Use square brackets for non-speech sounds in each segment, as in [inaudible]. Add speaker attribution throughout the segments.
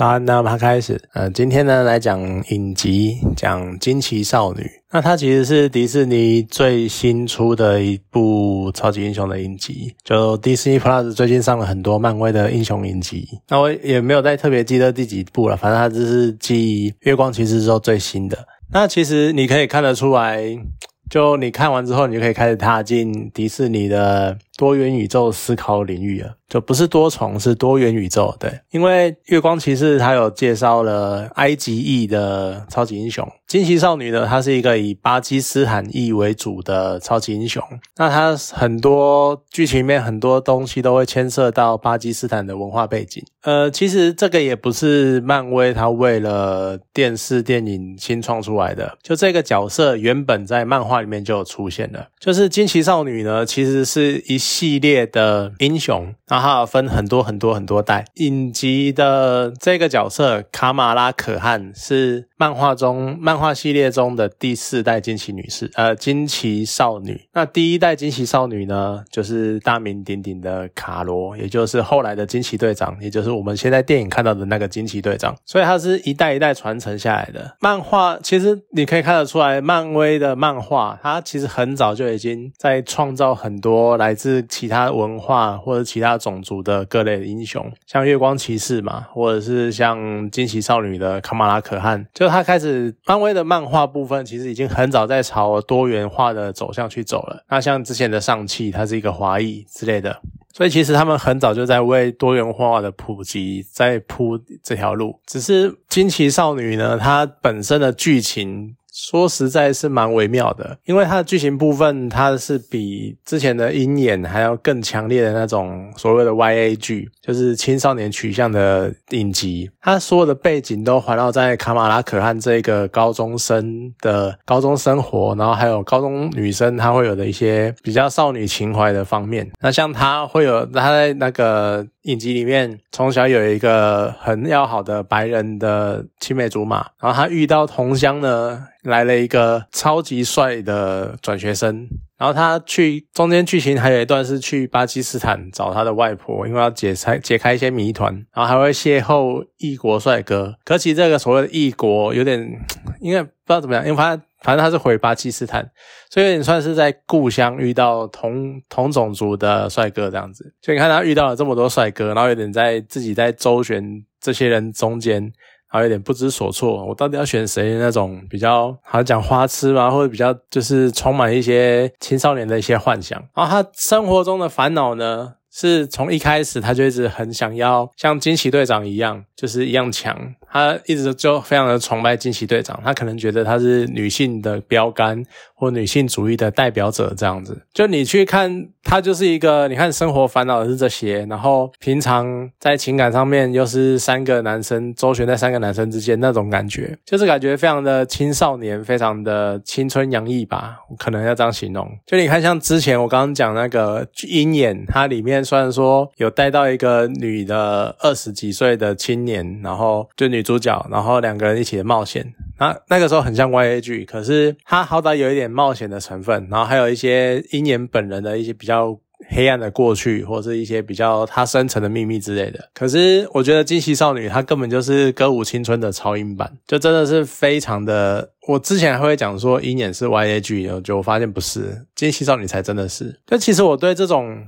Speaker 1: 早安，那么开始。呃，今天呢来讲影集，讲惊奇少女。那它其实是迪士尼最新出的一部超级英雄的影集。就迪士尼 Plus 最近上了很多漫威的英雄影集。那我也没有再特别记得第几部了，反正它这是继月光骑士之后最新的。那其实你可以看得出来，就你看完之后，你就可以开始踏进迪士尼的多元宇宙思考领域啊。就不是多重，是多元宇宙。对，因为月光骑士他有介绍了埃及裔的超级英雄，惊奇少女呢，她是一个以巴基斯坦裔为主的超级英雄。那它很多剧情里面很多东西都会牵涉到巴基斯坦的文化背景。呃，其实这个也不是漫威他为了电视电影新创出来的，就这个角色原本在漫画里面就有出现了。就是惊奇少女呢，其实是一系列的英雄。那它分很多很多很多代。影集的这个角色卡马拉可汗是漫画中漫画系列中的第四代惊奇女士，呃，惊奇少女。那第一代惊奇少女呢，就是大名鼎鼎的卡罗，也就是后来的惊奇队长，也就是我们现在电影看到的那个惊奇队长。所以它是一代一代传承下来的漫画。其实你可以看得出来，漫威的漫画它其实很早就已经在创造很多来自其他文化或者其他。种族的各类英雄，像月光骑士嘛，或者是像惊奇少女的卡马拉可汗，就他开始漫威的漫画部分，其实已经很早在朝多元化的走向去走了。那像之前的上汽，它是一个华裔之类的，所以其实他们很早就在为多元化的普及在铺这条路。只是惊奇少女呢，它本身的剧情。说实在是蛮微妙的，因为它的剧情部分，它是比之前的鹰眼还要更强烈的那种所谓的 YA 剧，就是青少年取向的影集。它所有的背景都环绕在卡马拉可汗这个高中生的高中生活，然后还有高中女生她会有的一些比较少女情怀的方面。那像她会有她在那个。影集里面，从小有一个很要好的白人的青梅竹马，然后她遇到同乡呢，来了一个超级帅的转学生，然后他去中间剧情还有一段是去巴基斯坦找他的外婆，因为要解开解开一些谜团，然后还会邂逅异国帅哥。可其这个所谓的异国有点，因为不知道怎么样，因为他。反正他是回巴基斯坦，所以有点算是在故乡遇到同同种族的帅哥这样子。所以你看他遇到了这么多帅哥，然后有点在自己在周旋这些人中间，还有点不知所措。我到底要选谁？那种比较好讲花痴嘛，或者比较就是充满一些青少年的一些幻想。然后他生活中的烦恼呢？是从一开始他就一直很想要像惊奇队长一样，就是一样强。他一直就非常的崇拜惊奇队长，他可能觉得他是女性的标杆或女性主义的代表者这样子。就你去看他就是一个，你看生活烦恼的是这些，然后平常在情感上面又是三个男生周旋在三个男生之间那种感觉，就是感觉非常的青少年，非常的青春洋溢吧，可能要这样形容。就你看像之前我刚刚讲那个鹰眼，它里面。虽然说有带到一个女的二十几岁的青年，然后就女女主角，然后两个人一起的冒险，那那个时候很像 YA 剧，可是它好歹有一点冒险的成分，然后还有一些鹰眼本人的一些比较黑暗的过去，或者是一些比较他深层的秘密之类的。可是我觉得惊奇少女她根本就是歌舞青春的超英版，就真的是非常的。我之前还会讲说鹰眼是 YA 剧，就我发现不是，惊奇少女才真的是。但其实我对这种。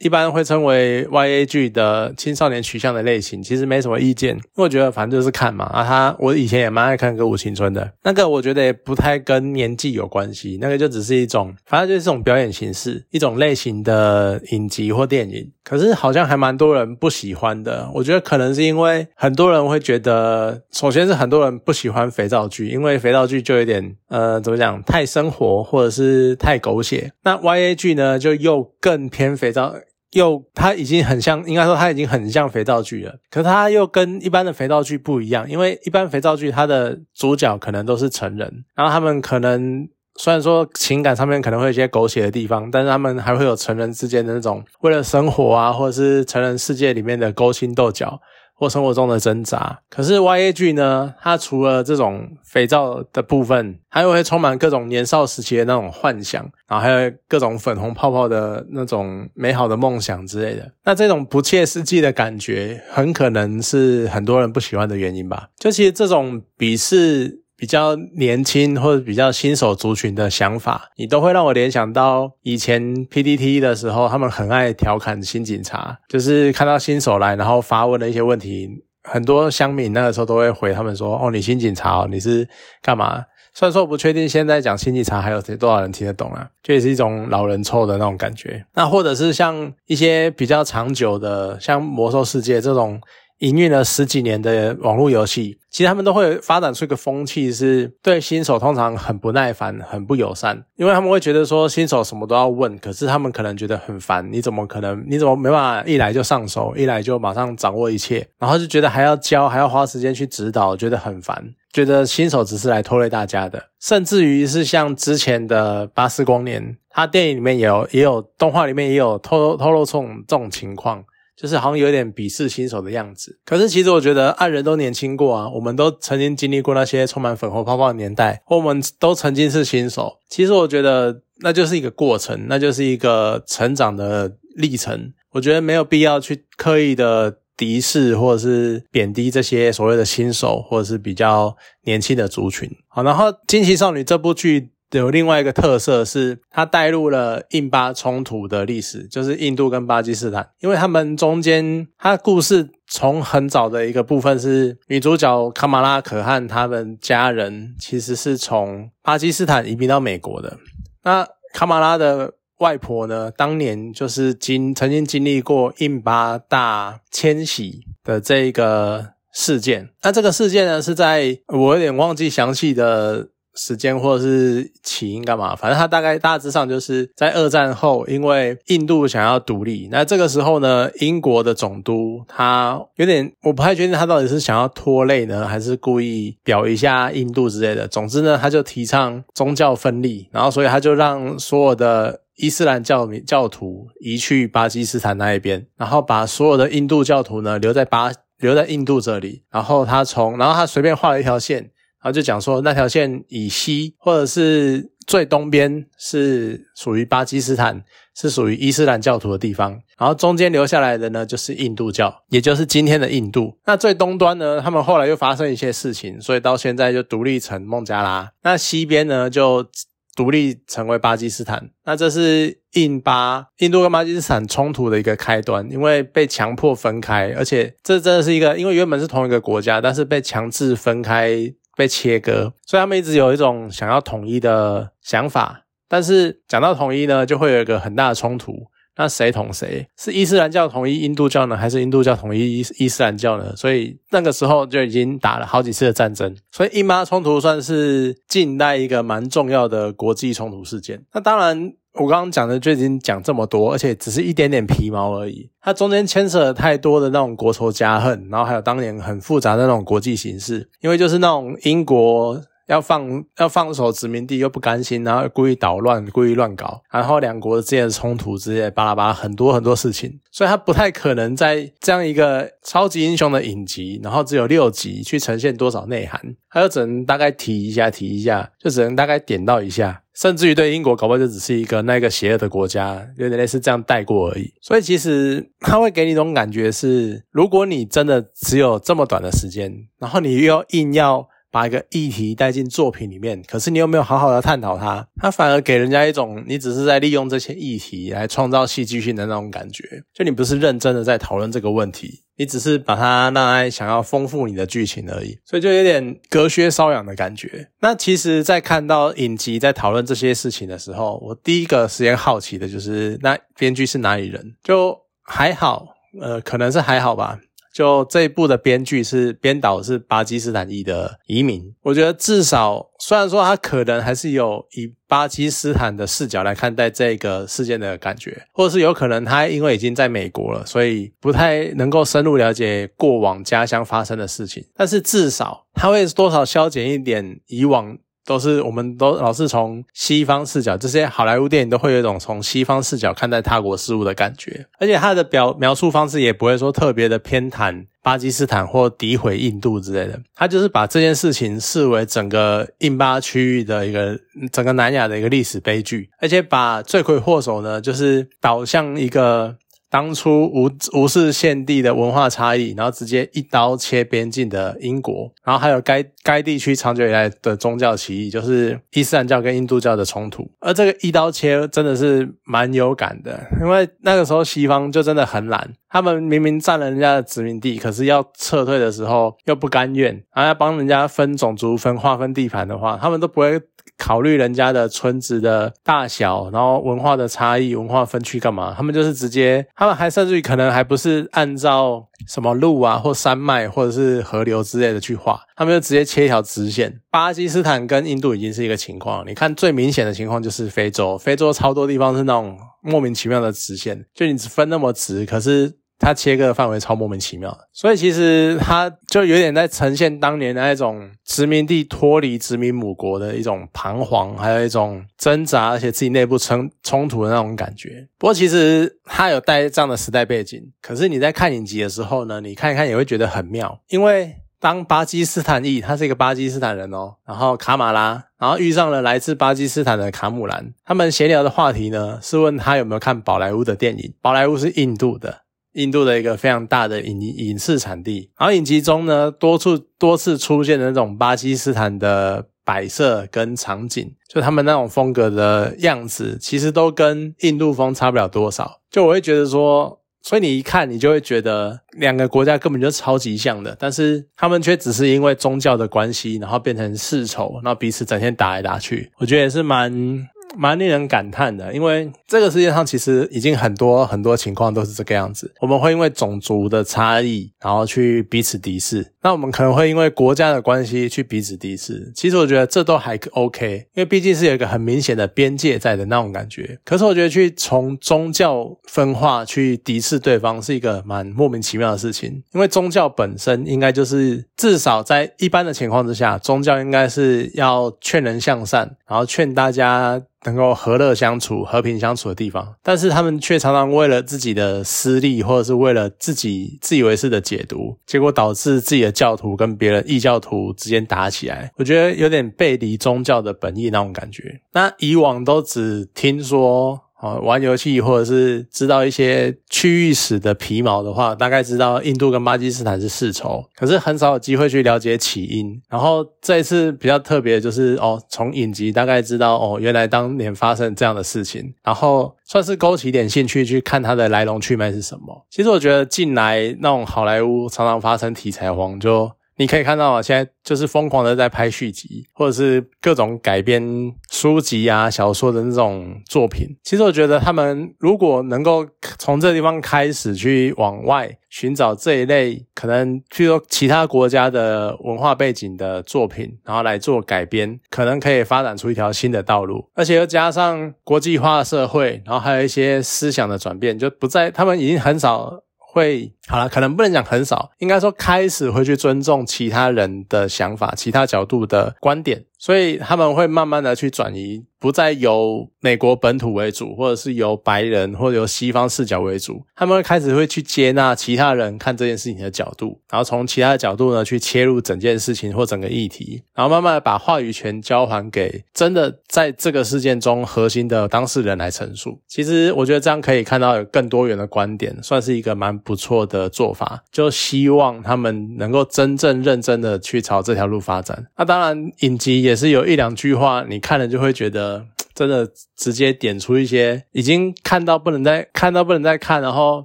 Speaker 1: 一般会称为 Y A G 的青少年取向的类型，其实没什么意见，因为我觉得反正就是看嘛。啊，他我以前也蛮爱看《歌舞青春》的，那个我觉得也不太跟年纪有关系，那个就只是一种，反正就是这种表演形式，一种类型的影集或电影。可是好像还蛮多人不喜欢的，我觉得可能是因为很多人会觉得，首先是很多人不喜欢肥皂剧，因为肥皂剧就有点呃怎么讲，太生活或者是太狗血。那 YA 剧呢，就又更偏肥皂。又，它已经很像，应该说它已经很像肥皂剧了。可是它又跟一般的肥皂剧不一样，因为一般肥皂剧它的主角可能都是成人，然后他们可能虽然说情感上面可能会有一些狗血的地方，但是他们还会有成人之间的那种为了生活啊，或者是成人世界里面的勾心斗角，或生活中的挣扎。可是 Y A G 呢，它除了这种肥皂的部分，还有会充满各种年少时期的那种幻想，然后还有各种粉红泡泡的那种美好的梦想之类的。那这种不切实际的感觉，很可能是很多人不喜欢的原因吧。就其实这种鄙视。比较年轻或者比较新手族群的想法，你都会让我联想到以前 PDT 的时候，他们很爱调侃新警察，就是看到新手来，然后发问的一些问题，很多乡民那个时候都会回他们说：“哦，你新警察，哦你是干嘛？”虽然说我不确定现在讲新警察还有多少人听得懂啊，这也是一种老人臭的那种感觉。那或者是像一些比较长久的，像魔兽世界这种。营运了十几年的网络游戏，其实他们都会发展出一个风气，是对新手通常很不耐烦、很不友善，因为他们会觉得说新手什么都要问，可是他们可能觉得很烦，你怎么可能？你怎么没办法一来就上手，一来就马上掌握一切？然后就觉得还要教，还要花时间去指导，觉得很烦，觉得新手只是来拖累大家的，甚至于是像之前的巴斯光年，他电影里面有，也有动画里面也有透透露出这种情况。就是好像有点鄙视新手的样子，可是其实我觉得爱人都年轻过啊，我们都曾经经历过那些充满粉红泡泡的年代，我们都曾经是新手。其实我觉得那就是一个过程，那就是一个成长的历程。我觉得没有必要去刻意的敌视或者是贬低这些所谓的新手或者是比较年轻的族群。好，然后《惊奇少女》这部剧。有另外一个特色是，它带入了印巴冲突的历史，就是印度跟巴基斯坦，因为他们中间，它故事从很早的一个部分是女主角卡马拉可汗他们家人其实是从巴基斯坦移民到美国的。那卡马拉的外婆呢，当年就是经曾经经历过印巴大迁徙的这个事件。那这个事件呢，是在我有点忘记详细的。时间或者是起因干嘛？反正他大概大致上就是在二战后，因为印度想要独立，那这个时候呢，英国的总督他有点我不太确定他到底是想要拖累呢，还是故意表一下印度之类的。总之呢，他就提倡宗教分立，然后所以他就让所有的伊斯兰教教徒移去巴基斯坦那一边，然后把所有的印度教徒呢留在巴留在印度这里，然后他从然后他随便画了一条线。然后就讲说，那条线以西或者是最东边是属于巴基斯坦，是属于伊斯兰教徒的地方。然后中间留下来的呢，就是印度教，也就是今天的印度。那最东端呢，他们后来又发生一些事情，所以到现在就独立成孟加拉。那西边呢，就独立成为巴基斯坦。那这是印巴、印度跟巴基斯坦冲突的一个开端，因为被强迫分开，而且这真的是一个，因为原本是同一个国家，但是被强制分开。被切割，所以他们一直有一种想要统一的想法。但是讲到统一呢，就会有一个很大的冲突。那谁统谁？是伊斯兰教统一印度教呢，还是印度教统一伊伊斯兰教呢？所以那个时候就已经打了好几次的战争。所以印巴冲突算是近代一个蛮重要的国际冲突事件。那当然。我刚刚讲的就已经讲这么多，而且只是一点点皮毛而已。它中间牵扯了太多的那种国仇家恨，然后还有当年很复杂的那种国际形势。因为就是那种英国要放要放手殖民地又不甘心，然后故意捣乱、故意乱搞，然后两国之间的冲突之类巴拉巴拉很多很多事情，所以他不太可能在这样一个超级英雄的影集，然后只有六集去呈现多少内涵，他就只能大概提一下提一下，就只能大概点到一下。甚至于对英国搞不好就只是一个那个邪恶的国家，有点类似这样带过而已。所以其实 [laughs] 他会给你一种感觉是，如果你真的只有这么短的时间，然后你又要硬要。把一个议题带进作品里面，可是你又没有好好的探讨它，它反而给人家一种你只是在利用这些议题来创造戏剧性的那种感觉，就你不是认真的在讨论这个问题，你只是把它拿来想要丰富你的剧情而已，所以就有点隔靴搔痒的感觉。那其实，在看到影集在讨论这些事情的时候，我第一个时间好奇的就是，那编剧是哪里人？就还好，呃，可能是还好吧。就这一部的编剧是编导是巴基斯坦裔的移民，我觉得至少虽然说他可能还是有以巴基斯坦的视角来看待这个事件的感觉，或者是有可能他因为已经在美国了，所以不太能够深入了解过往家乡发生的事情，但是至少他会多少消减一点以往都是我们都老是从西方视角，这些好莱坞电影都会有一种从西方视角看待他国事务的感觉，而且他的表描述方式也不会说特别的偏袒巴基斯坦或诋毁印度之类的，他就是把这件事情视为整个印巴区域的一个整个南亚的一个历史悲剧，而且把罪魁祸首呢，就是导向一个。当初无无视献帝的文化差异，然后直接一刀切边境的英国，然后还有该该地区长久以来的宗教起义，就是伊斯兰教跟印度教的冲突。而这个一刀切真的是蛮有感的，因为那个时候西方就真的很懒，他们明明占了人家的殖民地，可是要撤退的时候又不甘愿，然后要帮人家分种族、分划分地盘的话，他们都不会。考虑人家的村子的大小，然后文化的差异、文化分区干嘛？他们就是直接，他们还甚至于可能还不是按照什么路啊或山脉或者是河流之类的去画，他们就直接切一条直线。巴基斯坦跟印度已经是一个情况，你看最明显的情况就是非洲，非洲超多地方是那种莫名其妙的直线，就你只分那么直，可是。它切割的范围超莫名其妙，所以其实它就有点在呈现当年的那种殖民地脱离殖民母国的一种彷徨，还有一种挣扎，而且自己内部冲冲突的那种感觉。不过其实它有带这样的时代背景，可是你在看影集的时候呢，你看一看也会觉得很妙，因为当巴基斯坦裔，他是一个巴基斯坦人哦，然后卡马拉，然后遇上了来自巴基斯坦的卡姆兰，他们闲聊的话题呢是问他有没有看宝莱坞的电影，宝莱坞是印度的。印度的一个非常大的影影视产地，然后影集中呢，多处多次出现的那种巴基斯坦的摆设跟场景，就他们那种风格的样子，其实都跟印度风差不了多少。就我会觉得说，所以你一看，你就会觉得两个国家根本就超级像的，但是他们却只是因为宗教的关系，然后变成世仇，然后彼此整天打来打去。我觉得也是蛮。蛮令人感叹的，因为这个世界上其实已经很多很多情况都是这个样子。我们会因为种族的差异，然后去彼此敌视。那我们可能会因为国家的关系去彼此敌视。其实我觉得这都还 OK，因为毕竟是有一个很明显的边界在的那种感觉。可是我觉得去从宗教分化去敌视对方是一个蛮莫名其妙的事情。因为宗教本身应该就是至少在一般的情况之下，宗教应该是要劝人向善，然后劝大家。能够和乐相处、和平相处的地方，但是他们却常常为了自己的私利，或者是为了自己自以为是的解读，结果导致自己的教徒跟别人异教徒之间打起来。我觉得有点背离宗教的本意那种感觉。那以往都只听说。哦，玩游戏或者是知道一些区域史的皮毛的话，大概知道印度跟巴基斯坦是世仇，可是很少有机会去了解起因。然后这一次比较特别，就是哦，从影集大概知道哦，原来当年发生这样的事情，然后算是勾起点兴趣去看它的来龙去脉是什么。其实我觉得近来那种好莱坞常常发生题材荒，就。你可以看到啊，现在就是疯狂的在拍续集，或者是各种改编书籍啊、小说的那种作品。其实我觉得他们如果能够从这地方开始去往外寻找这一类可能，譬如说其他国家的文化背景的作品，然后来做改编，可能可以发展出一条新的道路。而且又加上国际化社会，然后还有一些思想的转变，就不再他们已经很少。会好了，可能不能讲很少，应该说开始会去尊重其他人的想法、其他角度的观点。所以他们会慢慢的去转移，不再由美国本土为主，或者是由白人或者由西方视角为主。他们会开始会去接纳其他人看这件事情的角度，然后从其他的角度呢去切入整件事情或整个议题，然后慢慢的把话语权交还给真的在这个事件中核心的当事人来陈述。其实我觉得这样可以看到有更多元的观点，算是一个蛮不错的的做法。就希望他们能够真正认真的去朝这条路发展。那当然影集也。也是有一两句话，你看了就会觉得真的直接点出一些已经看到不能再看到不能再看，然后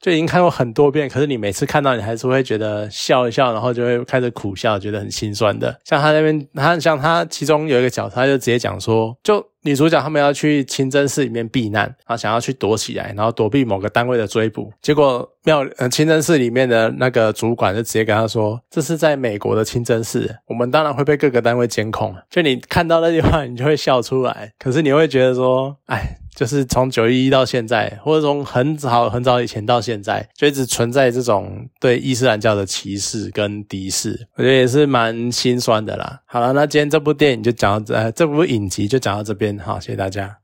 Speaker 1: 就已经看过很多遍，可是你每次看到你还是会觉得笑一笑，然后就会开始苦笑，觉得很心酸的。像他那边，他像他其中有一个角色，他就直接讲说，就。女主角他们要去清真寺里面避难，然后想要去躲起来，然后躲避某个单位的追捕。结果庙呃清真寺里面的那个主管就直接跟他说：“这是在美国的清真寺，我们当然会被各个单位监控。”就你看到那句话，你就会笑出来，可是你会觉得说：“哎。”就是从九一一到现在，或者从很早很早以前到现在，就一直存在这种对伊斯兰教的歧视跟敌视，我觉得也是蛮心酸的啦。好了，那今天这部电影就讲到这，这部影集就讲到这边，好，谢谢大家。